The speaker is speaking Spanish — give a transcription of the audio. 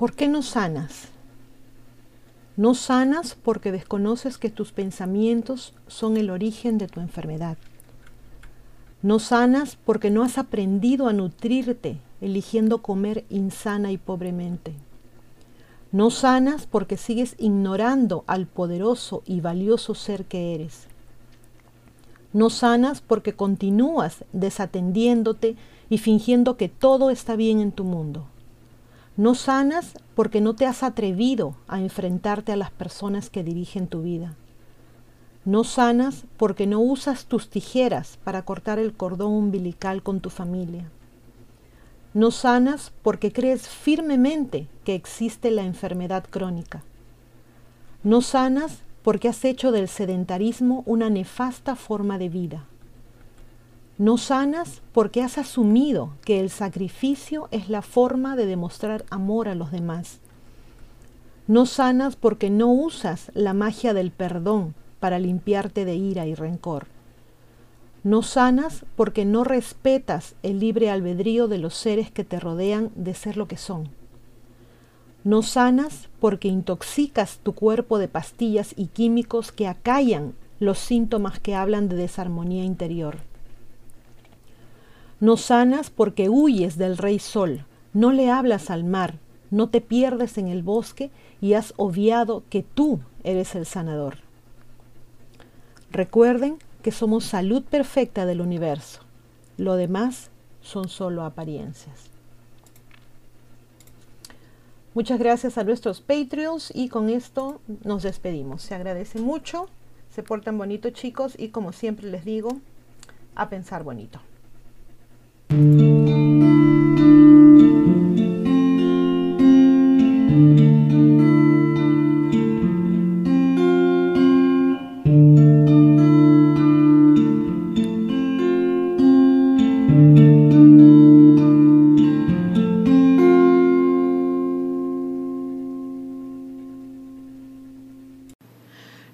¿Por qué no sanas? No sanas porque desconoces que tus pensamientos son el origen de tu enfermedad. No sanas porque no has aprendido a nutrirte eligiendo comer insana y pobremente. No sanas porque sigues ignorando al poderoso y valioso ser que eres. No sanas porque continúas desatendiéndote y fingiendo que todo está bien en tu mundo. No sanas porque no te has atrevido a enfrentarte a las personas que dirigen tu vida. No sanas porque no usas tus tijeras para cortar el cordón umbilical con tu familia. No sanas porque crees firmemente que existe la enfermedad crónica. No sanas porque has hecho del sedentarismo una nefasta forma de vida. No sanas porque has asumido que el sacrificio es la forma de demostrar amor a los demás. No sanas porque no usas la magia del perdón para limpiarte de ira y rencor. No sanas porque no respetas el libre albedrío de los seres que te rodean de ser lo que son. No sanas porque intoxicas tu cuerpo de pastillas y químicos que acallan los síntomas que hablan de desarmonía interior. No sanas porque huyes del rey sol, no le hablas al mar, no te pierdes en el bosque y has obviado que tú eres el sanador. Recuerden que somos salud perfecta del universo. Lo demás son solo apariencias. Muchas gracias a nuestros Patreons y con esto nos despedimos. Se agradece mucho, se portan bonito chicos y como siempre les digo, a pensar bonito.